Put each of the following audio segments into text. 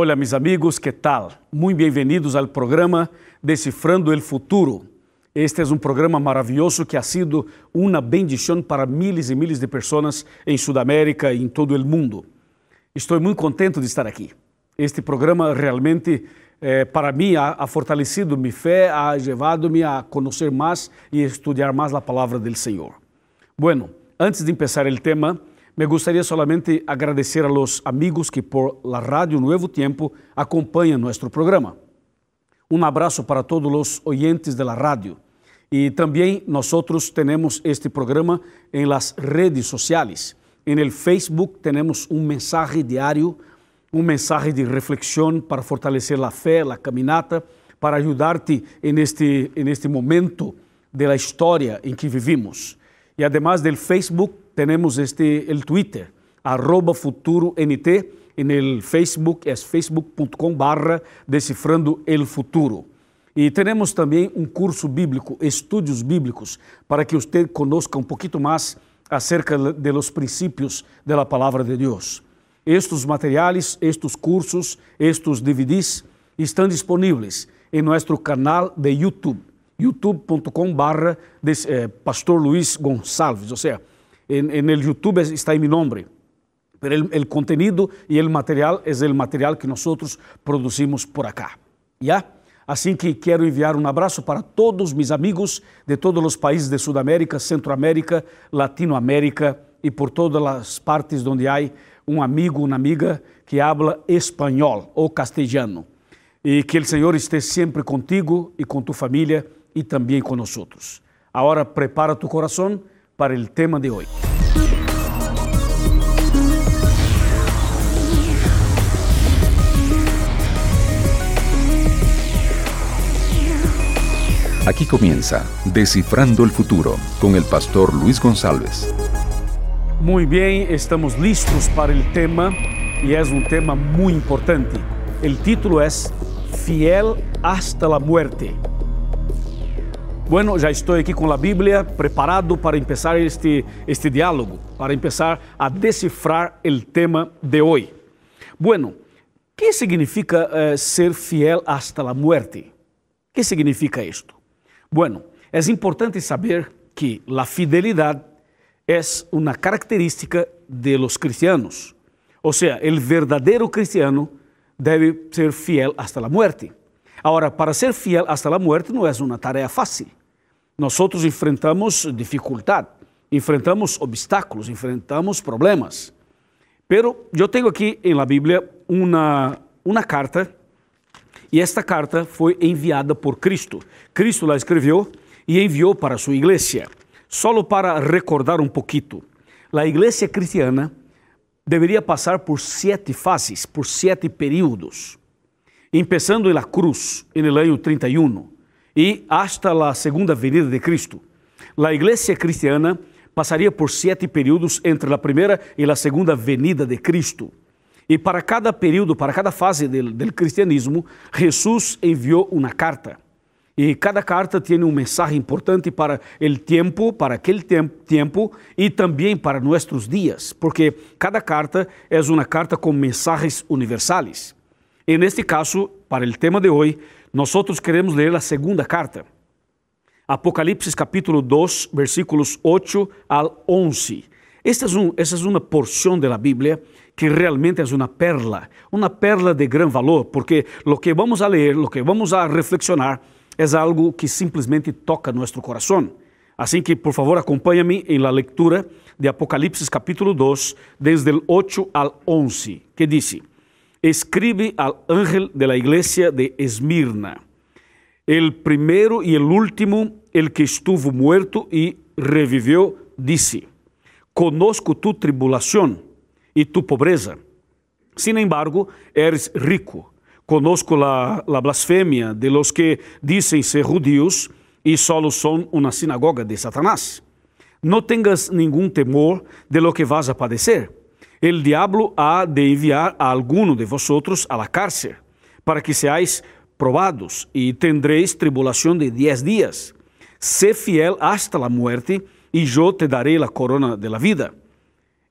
Hola mis amigos, ¿qué tal? Muy bienvenidos al programa Descifrando el Futuro. Este es un programa maravilloso que ha sido una bendición para miles y miles de personas en Sudamérica y en todo el mundo. Estoy muy contento de estar aquí. Este programa realmente eh, para mí ha, ha, fortalecido mi fe, ha llevado-me a conocer más y estudiar más la palabra del Señor. Bueno, antes de empezar el tema, me gustaría solamente agradecer a los amigos que por la radio Nuevo Tiempo acompañan nuestro programa. Un abrazo para todos los oyentes de la radio. Y también nosotros tenemos este programa en las redes sociales. En el Facebook tenemos un mensaje diario, un mensaje de reflexión para fortalecer la fe, la caminata, para ayudarte en este, en este momento de la historia en que vivimos. Y además del Facebook, tenemos este, el Twitter, arroba futuro NT, en el Facebook es facebook.com barra descifrando el futuro. Y tenemos también un curso bíblico, estudios bíblicos, para que usted conozca un poquito más acerca de los principios de la palabra de Dios. Estos materiales, estos cursos, estos DVDs están disponibles en nuestro canal de YouTube, youtube.com barra eh, Pastor Luis Gonçalves, o sea, en, en, el YouTube está en mi nombre, pero el, el, contenido y el material es el material que nosotros producimos por acá. ¿Ya? Así que quero enviar um abraço para todos mis amigos de todos os países de Sudamérica, Centroamérica, Latinoamérica e por todas as partes onde há um amigo, uma amiga que habla espanhol ou castelhano. E que o Senhor esteja sempre contigo e com tu família e também nós. Agora prepara tu coração para o tema de hoje. Aquí comienza Descifrando el Futuro con el pastor Luis González. Muy bien, estamos listos para el tema y es un tema muy importante. El título es Fiel hasta la muerte. Bueno, já estou aqui com a Bíblia preparado para empezar este, este diálogo, para empezar a decifrar o tema de hoje. Bueno, que significa uh, ser fiel hasta la muerte? Que significa isto? Bueno, é importante saber que a fidelidade é uma característica de los cristianos. O sea, el verdadero cristiano debe ser fiel hasta la muerte. Ahora, para ser fiel hasta la muerte no es una tarea fácil. Nosotros enfrentamos dificultad, enfrentamos obstáculos, enfrentamos problemas. Pero yo tengo aquí en la Biblia una, una carta e esta carta foi enviada por Cristo. Cristo la escreveu e enviou para sua igreja. Solo para recordar um pouquinho, a igreja cristiana deveria passar por sete fases, por sete períodos, empezando na cruz, no ano 31, e hasta a segunda venida de Cristo. A igreja cristiana passaria por sete períodos entre a primeira e a segunda venida de Cristo. E para cada período, para cada fase do cristianismo, Jesus enviou uma carta. E cada carta tem um mensagem importante para o tempo, para aquele tempo e também para nossos dias, porque cada carta é uma carta com mensagens universais. E neste caso, para o tema de hoje, nós queremos ler a segunda carta. Apocalipse capítulo 2, versículos 8 al 11. Esta é, um, esta é uma porção da Bíblia que realmente é uma perla, uma perla de grande valor, porque o que vamos a ler, o que vamos a reflexionar, é algo que simplesmente toca nosso coração. Assim que, por favor, acompanhe-me em la lectura de Apocalipse capítulo 2, desde o 8 ao 11, que diz: Escribe al ángel de la iglesia de Esmirna, el primero y el último, el que estuvo muerto y revivió, dice, conozco tu tribulación y tu pobreza. Sin embargo, eres rico Conosco la, la blasfemia de los que dicen ser judíos y solo son una sinagoga de Satanás. No tengas ningún temor de lo que vas a padecer. El diablo ha de enviar a alguno de vosotros a la cárcel para que seáis probados y tendréis tribulación de diez días. Sé fiel hasta la muerte y yo te daré la corona de la vida.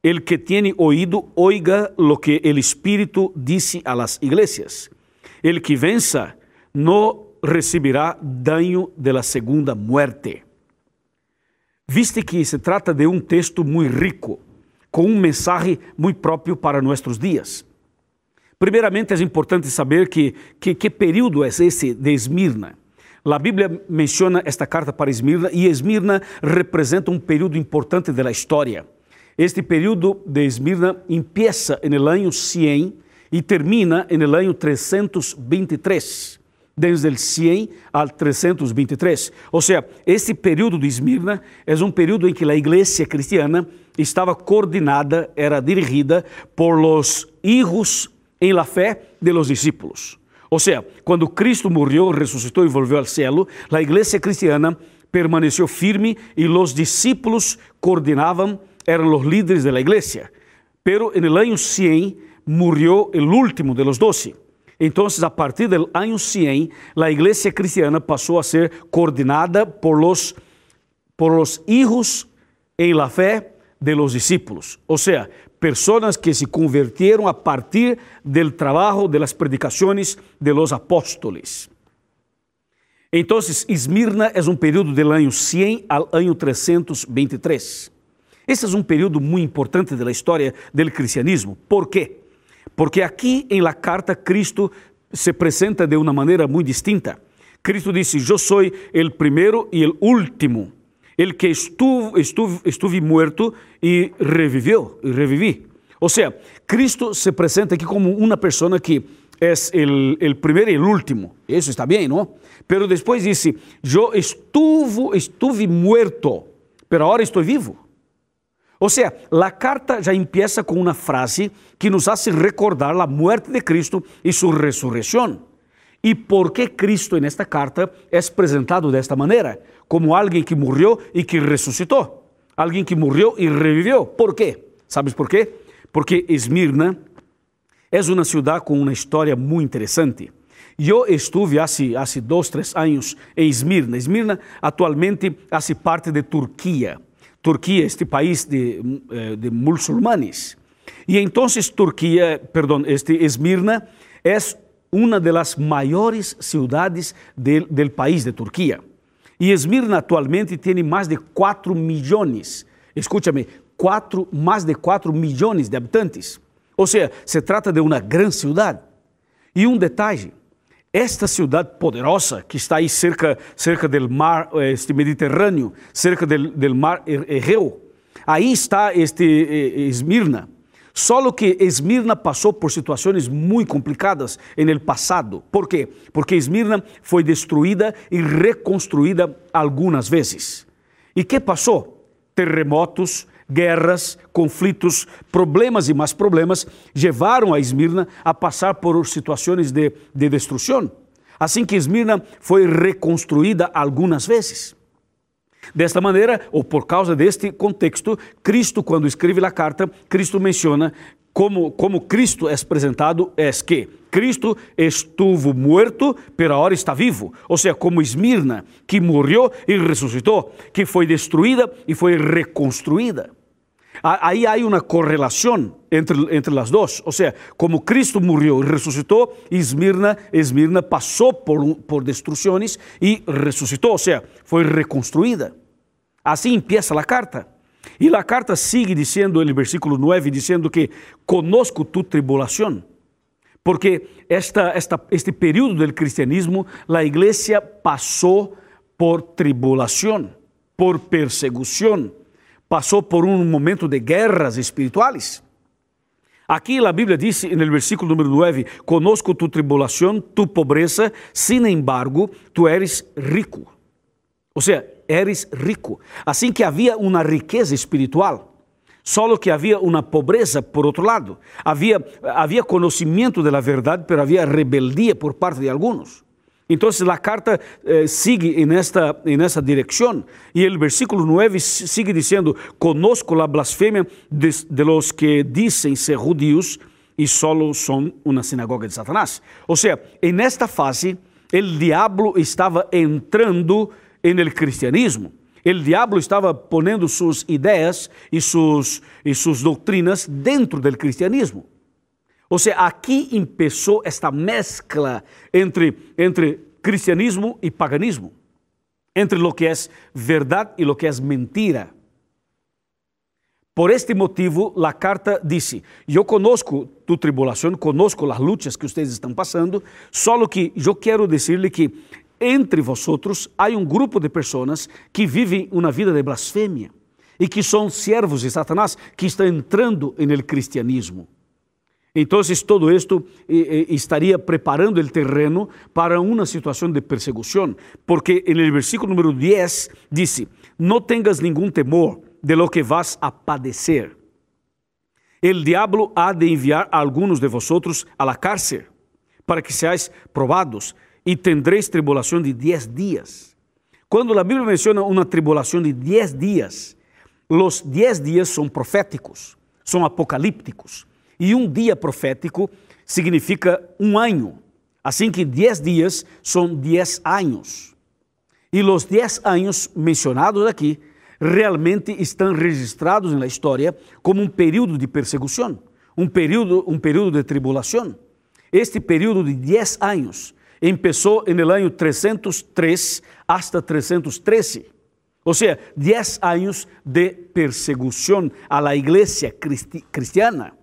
El que tiene oído, oiga lo que el Espíritu dice a las iglesias. El que venza no recibirá daño de la segunda muerte. Viste que se trata de um texto muito rico, com um mensagem muito próprio para nossos dias. Primeiramente, é importante saber que, que, que período é esse de Esmirna. A Bíblia menciona esta carta para Esmirna e Esmirna representa um período importante da história. Este período de Esmirna en el año 100 y termina el año 323. Desde el 100 al 323. O sea, este período de Esmirna é um período em que a igreja cristiana estava coordenada, era dirigida por los hijos em la fé de los discípulos. O sea, quando Cristo morreu, ressuscitou e volveu ao céu, a igreja cristiana permaneceu firme e os discípulos coordenavam eran los líderes de la iglesia. Pero en el año 100 murió el último de los doce. Entonces, a partir del año 100, la iglesia cristiana pasó a ser coordinada por los, por los hijos en la fe de los discípulos. O sea, personas que se convirtieron a partir del trabajo de las predicaciones de los apóstoles. Entonces, Esmirna es un período del año 100 al año 323. Esse é um período muito importante da história do cristianismo. ¿Por quê? Porque aqui em la carta Cristo se apresenta de uma maneira muito distinta. Cristo disse: Eu sou o primeiro e o último, el que estuve, estuve, estuve muerto e reviveu, e revivi. Ou seja, Cristo se apresenta aqui como uma pessoa que é o primeiro e o último. Isso está bem, não? Pero depois disse: Eu estuve, estuve muerto, pero agora estou vivo. Ou seja, a carta já empieza com uma frase que nos hace recordar a muerte de Cristo e sua ressurreição. E por que Cristo nesta carta é apresentado desta maneira? Como alguém que morreu e que ressuscitou. Alguém que morreu e reviveu. Por quê? Sabes por quê? Porque Esmirna é uma cidade com uma história muito interessante. Eu estive há, há dois, três anos em Esmirna. Esmirna atualmente faz parte de Turquia. Turquía, este país de, eh, de musulmanes. Y entonces Turquía, perdón, este Esmirna es una de las mayores ciudades del, del país de Turquía. Y Esmirna actualmente tiene más de 4 millones, escúchame, quatro, más de 4 millones de habitantes. O sea, se trata de una gran ciudad. Y un detalle, esta cidade poderosa que está aí cerca, cerca do mar este Mediterrâneo, cerca do mar Egeu, aí está este eh, Esmirna. Só que Esmirna passou por situações muito complicadas no passado. Por quê? Porque Esmirna foi destruída e reconstruída algumas vezes. E que passou? Terremotos, guerras, conflitos, problemas e mais problemas levaram a Esmirna a passar por situações de, de destruição. Assim que Esmirna foi reconstruída algumas vezes. Desta maneira, ou por causa deste contexto, Cristo, quando escreve a carta, Cristo menciona como, como Cristo é apresentado, é que Cristo estuvo morto, pero agora está vivo. Ou seja, como Esmirna, que morreu e ressuscitou, que foi destruída e foi reconstruída. Aí há uma correlação entre, entre as duas. Ou seja, como Cristo morreu e ressuscitou, Esmirna, Esmirna passou por, por destruições e ressuscitou, ou seja, foi reconstruída. Assim empieza a carta. E a carta sigue dizendo, no versículo 9, dizendo que conosco tu tribulação. Porque esta, esta, este período do cristianismo, a igreja passou por tribulação, por perseguição, passou por um momento de guerras espirituais. Aqui a Bíblia diz, no versículo número 9: Conosco tu tribulação, tu pobreza, sin embargo, tu eres rico. Ou seja, eres rico. Assim que havia uma riqueza espiritual, só que havia uma pobreza por outro lado. Havia, havia conhecimento da verdade, mas havia rebeldia por parte de alguns. Então, a carta eh, sigue nesta, nessa direção. E o versículo 9 sigue dizendo: Conosco a blasfêmia de, de los que dizem ser judíos e solo são uma sinagoga de Satanás. Ou seja, nesta fase, o diabo estava entrando en el cristianismo. El diablo estava ponendo suas ideias e suas, e suas doutrinas dentro do cristianismo. Ou seja, aqui começou esta mescla entre, entre cristianismo e paganismo, entre lo que é verdade e lo que é mentira. Por este motivo, a carta disse: Eu conosco tu tribulação, conosco as lutas que vocês estão passando, só que eu quero dizer-lhe que entre vosotros há um grupo de pessoas que vivem uma vida de blasfêmia e que são servos de Satanás que estão entrando no cristianismo. Então, todo isto eh, eh, estaria preparando o terreno para uma situação de persecução, porque no versículo número 10 disse: Não tengas nenhum temor de lo que vas a padecer. El diablo ha de enviar a de vosotros a la cárcel para que seáis probados y tendréis tribulación de diez días. Cuando la Biblia menciona una tribulación de diez días, los diez días son proféticos, son apocalípticos. E um dia profético significa um ano. Assim que dez dias são dez anos. E os dez anos mencionados aqui realmente estão registrados na história como um período de perseguição, um período, um período de tribulação. Este período de 10 anos começou no ano 303 hasta 313. Ou seja, 10 anos de perseguição à igreja cristiana.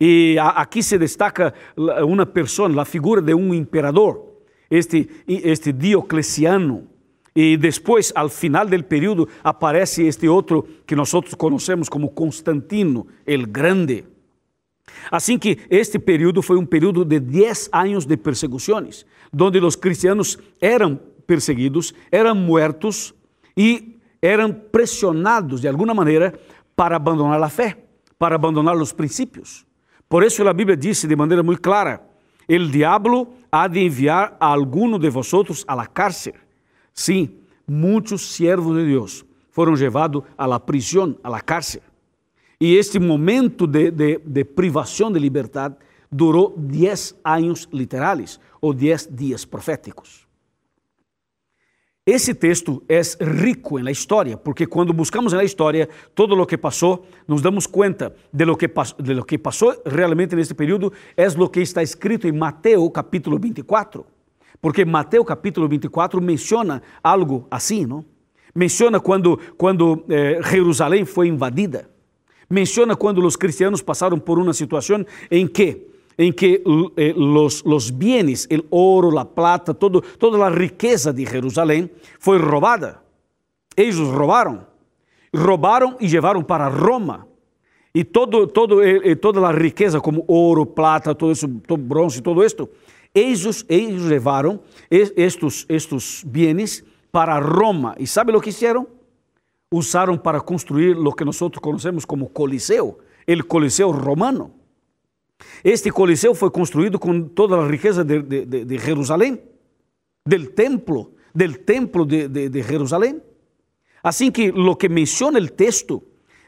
E aqui se destaca uma pessoa, a figura de um imperador, este, este Diocleciano, e depois, ao final do período, aparece este outro que nós conhecemos como Constantino, el Grande. Assim que este período foi um período de 10 anos de perseguições, onde os cristianos eram perseguidos, eram mortos e eram pressionados de alguma maneira para abandonar a fé, para abandonar os princípios. Por isso a Bíblia disse de maneira muito clara: "El diablo ha de enviar a alguno de vosotros a la cárcel." Sim, muitos servos de Deus foram levados à la prisão, à la cárcel. E este momento de, de, de privação de liberdade durou 10 anos literais, ou 10 dias proféticos. Esse texto é rico na história, porque quando buscamos na história todo o que passou, nos damos conta de lo que, de lo que passou realmente neste período, é o que está escrito em Mateus capítulo 24. Porque Mateus capítulo 24 menciona algo assim, não? Menciona quando, quando eh, Jerusalém foi invadida. Menciona quando os cristianos passaram por uma situação em que em que eh, los, los bienes, el oro, la plata, todo, toda a riqueza de Jerusalém foi roubada. Eles roubaram. Roubaram e levaram para Roma. E todo, todo, eh, toda a riqueza, como ouro, plata, todo isso, todo bronze, todo isto, eles, eles levaram estes, estes bienes para Roma. E sabe o que fizeram? Usaram para construir o que nós conhecemos como Coliseu, o Coliseu romano. Este Coliseu foi construído com toda a riqueza de, de, de Jerusalém, del templo, del templo de, de, Jerusalém. Assim que o que menciona o texto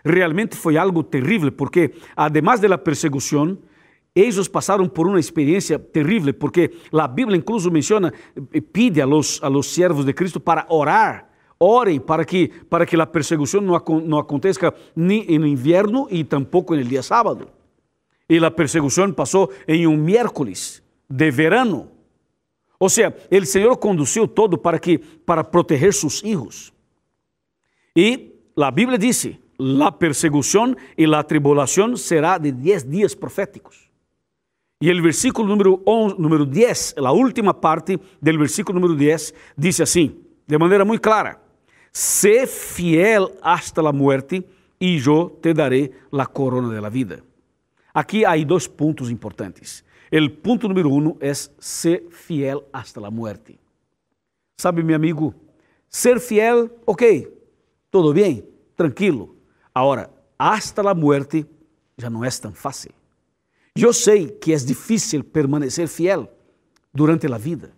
realmente foi algo terrível, porque además de la persecução, ellos passaram por uma experiência terrível, porque a Bíblia incluso menciona, eh, pide a los, a los siervos de Cristo para orar. Orem para que, para que a perseguição não, não aconteça nem no inverno e tampouco no dia sábado. E a perseguição passou em um miércoles de verano. Ou seja, o Senhor conduziu todo para que para proteger seus filhos. E a Bíblia disse: a perseguição e a tribulação será de 10 dias proféticos. E o versículo número, 11, número 10, a última parte do versículo número 10, diz assim, de maneira muito clara: Sé fiel hasta la muerte e eu te daré la corona de la vida. Aqui há dois pontos importantes. O ponto número um é ser fiel hasta la muerte. Sabe, meu amigo, ser fiel, ok, tudo bem, tranquilo. Agora, hasta la muerte já não é tão fácil. Eu sei que é difícil permanecer fiel durante a vida.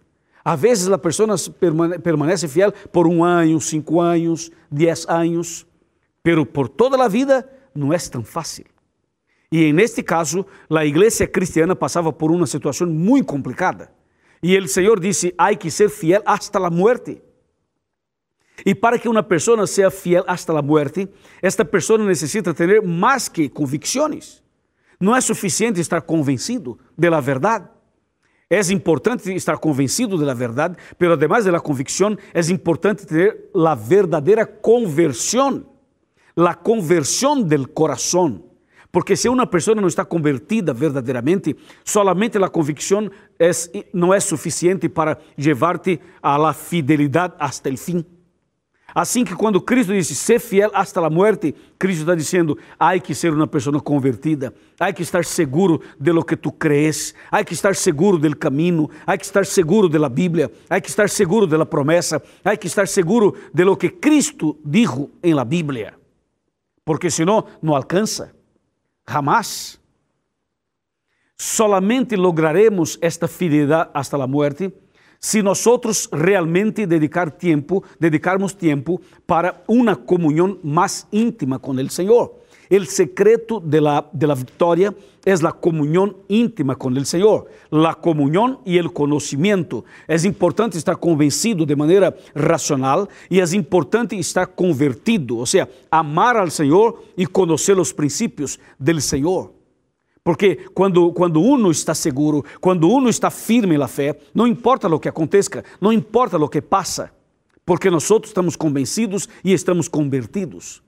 Às vezes a pessoa permanece fiel por um ano, cinco anos, dez anos, pero por toda a vida não é tão fácil. E neste caso, a igreja cristiana passava por uma situação muito complicada. E o Senhor disse: "Há que ser fiel hasta a muerte." Y para que una persona sea fiel hasta la muerte, esta persona necesita tener más que convicciones. Não é suficiente estar convencido de la verdad. É importante estar convencido de la verdad, pero además de la convicción, é importante ter la verdadeira conversión, la conversión del corazón. Porque se uma pessoa não está convertida verdadeiramente, solamente a convicção é, não é suficiente para levar-te a la fidelidade hasta el fim. Assim que quando Cristo disse ser fiel hasta la muerte, Cristo está dizendo, há que ser uma pessoa convertida, há que estar seguro de lo que tu crees, há que estar seguro del caminho, há que estar seguro de la Bíblia, há que estar seguro de la promessa, há que estar seguro de lo que Cristo dijo en la Bíblia. Porque senão não alcança, jamás. Solamente lograremos esta fidelidade hasta la muerte se nós realmente dedicar tempo, dedicarmos tempo para uma comunhão mais íntima com o Senhor. O secreto de la, de la victoria es la comunión íntima con el Señor, la comunión y el conocimiento. Es importante estar convencido de manera racional y es importante estar convertido, o sea, amar al Señor y conocer los principios del Señor. Porque quando, quando uno está seguro, quando uno está firme na fé, não importa o que aconteça, não importa o que passa, porque nós estamos convencidos e estamos convertidos.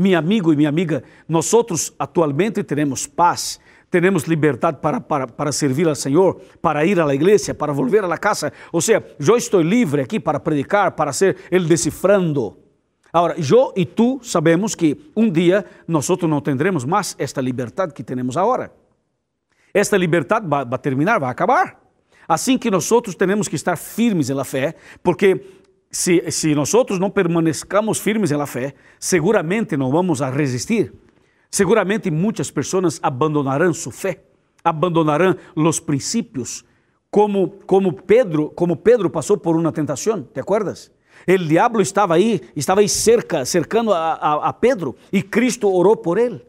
Meu amigo e minha amiga, nós atualmente temos paz, temos liberdade para, para, para servir ao Senhor, para ir à igreja, para volver à casa. Ou seja, eu estou livre aqui para predicar, para ser el decifrando. Agora, eu e tu sabemos que um dia nós não teremos mais esta liberdade que temos agora. Esta liberdade vai, terminar, vai acabar. Assim que nós temos que estar firmes na fé, porque se, se nós não permanecamos firmes na fé, seguramente não vamos a resistir. Seguramente muitas pessoas abandonarão sua fé, abandonarão os princípios, como como Pedro, como Pedro passou por uma tentação, ¿te acuerdas? El diablo estava aí, estava aí cerca, cercando a, a, a Pedro, e Cristo orou por ele.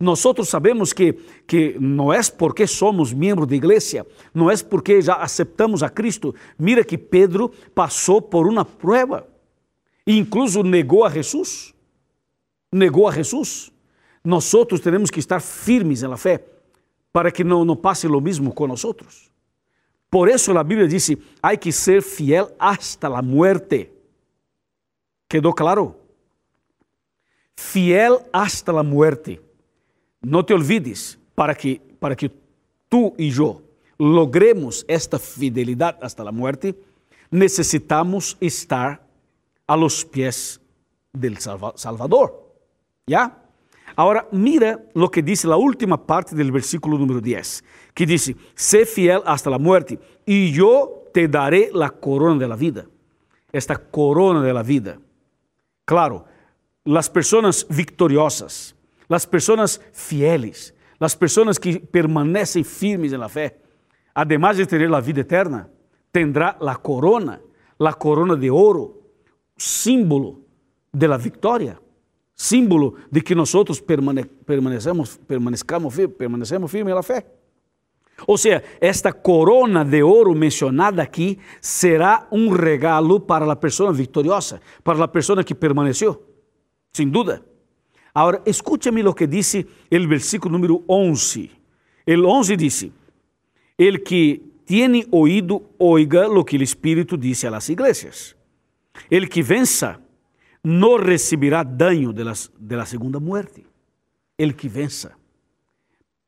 Nós sabemos que, que não é porque somos membros da igreja, não é porque já aceitamos a Cristo. Mira que Pedro passou por uma e incluso negou a Jesus. Negou a Jesus. Nós temos que estar firmes na fé para que não, não passe o mesmo com nós. Por isso a Bíblia diz: há que ser fiel hasta la muerte. ¿Quedó claro? Fiel hasta la muerte. Não te olvides, para que, para que tu e eu logremos esta fidelidade hasta la muerte, necessitamos estar a los pies del Salvador. ¿Ya? Agora, mira lo que dice la última parte del versículo número 10, que dice, sé fiel hasta la muerte y yo te daré la corona de la vida. Esta corona de la vida. Claro, las personas victoriosas, las personas fieles, las personas que permanecen firmes en la además de tener la vida eterna, tendrá la corona, la corona de oro, símbolo de la victoria símbolo de que nós permane permanecemos, permanecemos, permanecemos firmes na fé. Ou seja, esta corona de ouro mencionada aqui será um regalo para a pessoa vitoriosa, para a pessoa que permaneceu, sem dúvida. Agora, escute-me o que disse o versículo número 11. El 11 disse: El que tiene oído, oiga lo que o Espírito disse a las iglesias. El que vença, no recibirá daño de, las, de la segunda muerte. El que vença.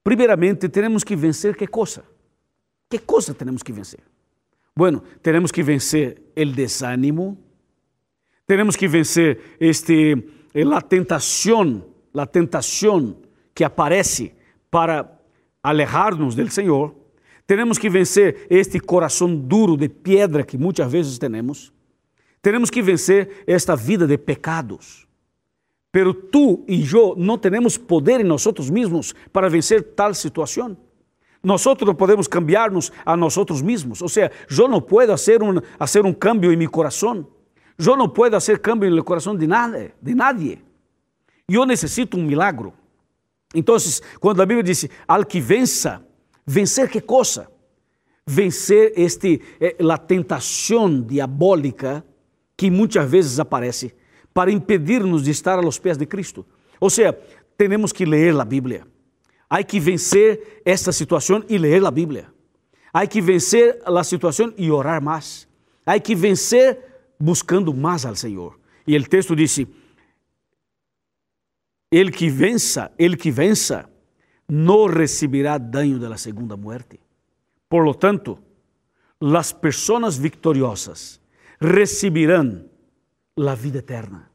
Primeiramente, temos que vencer que coisa? Que coisa temos que vencer? Bueno, temos que vencer o desânimo, temos que vencer este, a tentação, a tentação que aparece para alejar-nos do Senhor. Temos que vencer este coração duro de pedra que muitas vezes temos. Temos que vencer esta vida de pecados. Pero tú e eu não temos poder em nós mesmos para vencer tal situação. Nós não podemos cambiarnos a nós mesmos. Ou seja, eu não posso fazer um, fazer um cambio em meu coração. Eu não posso fazer cambio no coração de nada, de nadie. Eu necessito um milagro. Então, quando a Bíblia diz, al que vença, vencer que coisa? Vencer este, eh, a diabólica que muitas vezes aparece para impedir-nos de estar aos pés de Cristo. Ou seja, temos que ler a Bíblia. Há que vencer esta situação e ler a Bíblia. Há que vencer a situação e orar mais. Há que vencer buscando mais ao Senhor. E o texto disse: El que vença, el que vença, não receberá dano da segunda muerte. Por lo tanto, as pessoas victoriosas receberão a vida eterna,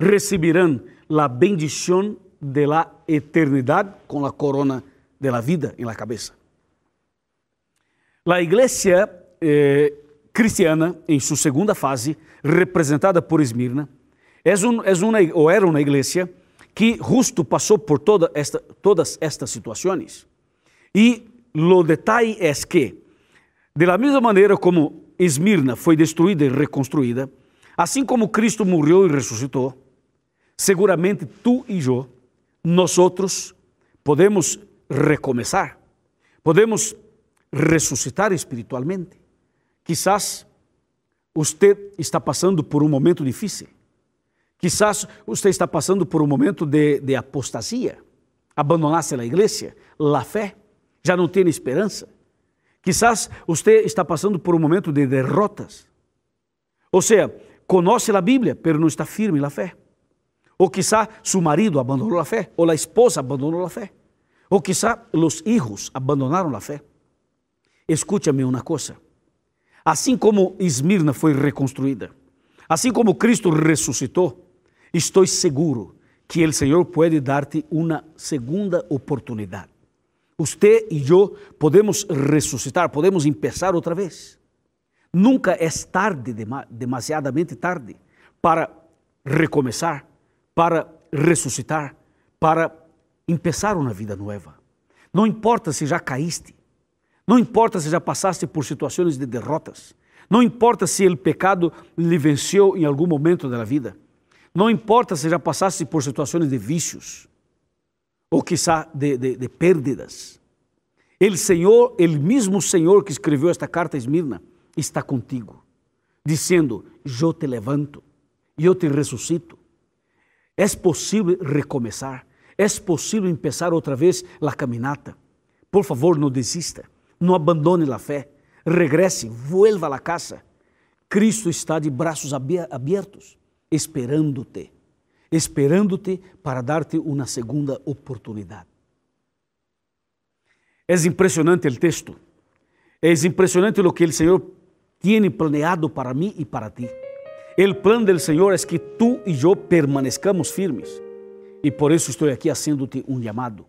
receberão a bendição de la eternidade com a corona de la vida em la cabeça. La igreja eh, cristiana, em sua segunda fase, representada por Esmirna, é, um, é uma, ou era uma igreja que justo passou por toda esta, todas estas situações. E o detalhe é que, de la mesma maneira como Esmirna foi destruída e reconstruída, assim como Cristo morreu e ressuscitou, seguramente tu e eu, nós outros, podemos recomeçar, podemos ressuscitar espiritualmente. Quizás você está passando por um momento difícil. Quizás você está passando por um momento de, de abandonasse a igreja, a fé, já não tem esperança. Quizás você está passando por um momento de derrotas. Ou seja, conhece a Bíblia, mas não está firme na fé. Ou quizá seu marido abandonou a fé, ou a esposa abandonou a fé. Ou quizá os filhos abandonaram a fé. Escúchame uma coisa. Assim como Esmirna foi reconstruída, assim como Cristo ressuscitou, estou seguro que o Senhor pode dar-te uma segunda oportunidade. Você e eu podemos ressuscitar, podemos começar outra vez. Nunca é tarde, demasiadamente tarde, para recomeçar, para ressuscitar, para começar uma vida nova. Não importa se já caíste, não importa se já passaste por situações de derrotas, não importa se o pecado lhe venceu em algum momento da vida. Não importa se já passaste por situações de vícios ou quizá de, de, de pérdidas. O Senhor, o mesmo Senhor que escreveu esta carta a Esmirna, está contigo, dizendo: Eu te levanto, eu te ressuscito. É possível recomeçar, é possível começar outra vez a caminata. Por favor, não desista, não abandone a fé, regresse, vuelva a casa. Cristo está de braços abertos esperando-te, esperando-te para dar-te uma segunda oportunidade. É impressionante o texto. É impressionante o que o Senhor tem planeado para mim e para ti. O plano do Senhor é que tu e eu permanezcamos firmes. E por isso estou aqui fazendo-te um chamado.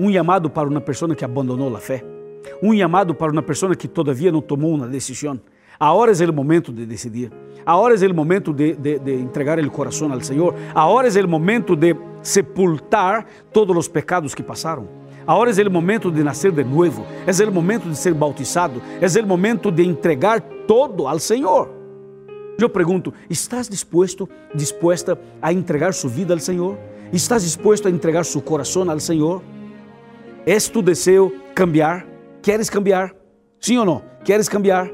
Um chamado para uma pessoa que abandonou a fé. Um chamado para uma pessoa que todavia não tomou uma decisão. Agora é o momento de decidir. Agora é o momento de, de, de entregar o coração ao Senhor. Agora é o momento de sepultar todos os pecados que passaram. Agora é o momento de nascer de novo. É o momento de ser bautizado. É o momento de entregar todo ao Senhor. Eu pergunto: estás disposto, disposta a entregar sua vida ao Senhor? Estás disposto a entregar seu coração ao Senhor? É tu desejo cambiar? Queres cambiar? Sim ou não? Queres cambiar?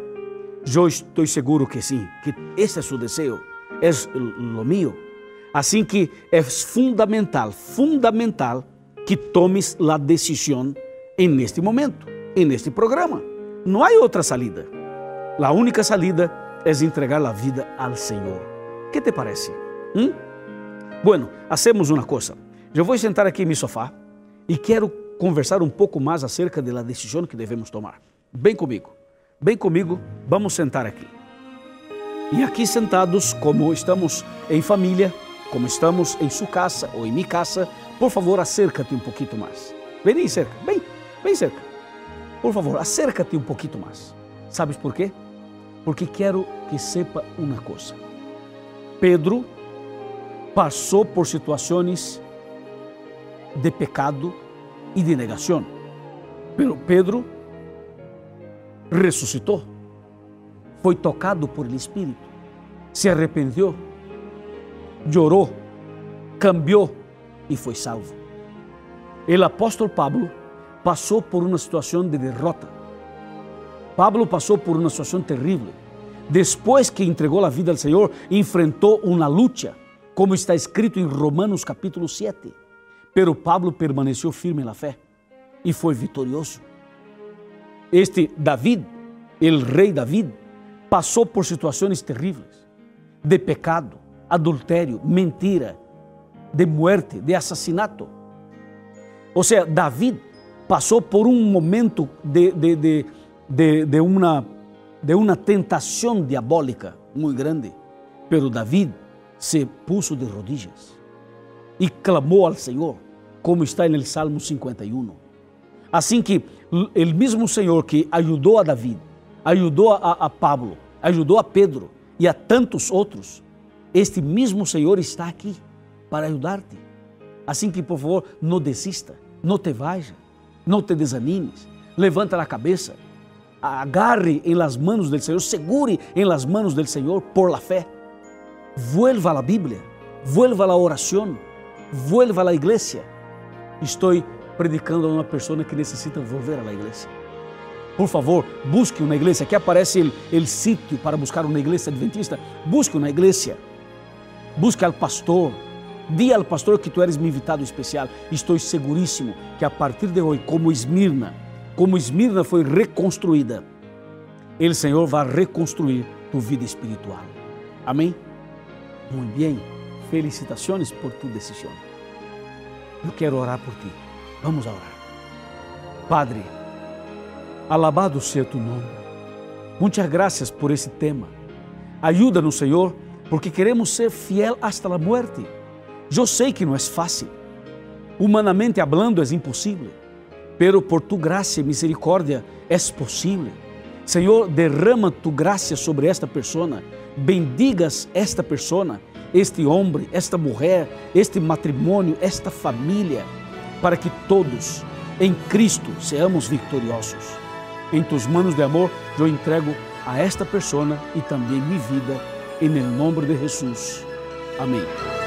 Eu estou seguro que sim, que este é seu desejo, é o meu. Assim que é fundamental, fundamental que tomes a decisão em este momento, em este programa. Não há outra salida. A única salida é entregar a vida ao Senhor. Que te parece? Hum? Bueno, hacemos uma coisa. Eu vou sentar aqui em meu sofá e quero conversar um pouco mais acerca da decisão que devemos tomar. Vem comigo. Bem comigo, vamos sentar aqui. E aqui sentados, como estamos em família, como estamos em sua casa ou em minha casa, por favor, acércate um pouquinho mais. Vem cerca, bem, bem cerca. Por favor, acércate um pouquinho mais. Sabes por quê? Porque quero que sepa uma coisa. Pedro passou por situações de pecado e de negação. Pero Pedro ressuscitou, foi tocado por el Espírito, se arrependeu, chorou, cambiou e foi salvo. O apóstolo Pablo passou por uma situação de derrota. Pablo passou por uma situação terrível, después que entregó la vida al Señor, enfrentó una lucha, como está escrito en Romanos capítulo 7. Pero Pablo permaneció firme en la fe y fue victorioso. Este David, el rey David, pasó por situaciones terribles de pecado, adulterio, mentira, de muerte, de assassinato. Ou seja, David passou por um momento de, de, de, de, de, uma, de uma tentação diabólica muito grande, pero David se puso de rodillas e clamou ao Senhor, como está no Salmo 51. Assim que o mesmo Senhor que ajudou a David, ajudou a, a Pablo, ajudou a Pedro e a tantos outros, este mesmo Senhor está aqui para ajudar-te. Assim que, por favor, não desista, não te vaya, não te desanimes, levanta a cabeça, agarre em las manos del Senhor, segure em las manos del Senhor por la fé. Vuelva a Bíblia, vuelva a la oração, vuelva a iglesia. Estou predicando a uma pessoa que necessita volver a la iglesia. Por favor, busque uma igreja. Aqui aparece o sítio para buscar uma igreja adventista. Busque uma igreja. Busque ao pastor. Diga ao pastor que tu eres meu invitado especial. Estou seguríssimo que a partir de hoje, como Esmirna, como Esmirna foi reconstruída, o Senhor vai reconstruir tu vida espiritual. Amém? Muito bem. Felicitações por tu decisão. Eu quero orar por ti. Vamos orar. Padre, alabado seja tu nome. Muitas graças por esse tema. Ajuda-nos, Senhor, porque queremos ser fiel hasta a morte. Eu sei que não é fácil. Humanamente hablando é impossível, pero por tu graça e misericórdia é possível. Senhor, derrama tu graça sobre esta pessoa, bendigas esta pessoa, este homem, esta mulher, este matrimônio, esta família, para que todos em Cristo seamos vitoriosos. Em tus manos de amor, eu entrego a esta pessoa e também minha vida, em nome de Jesus. Amém.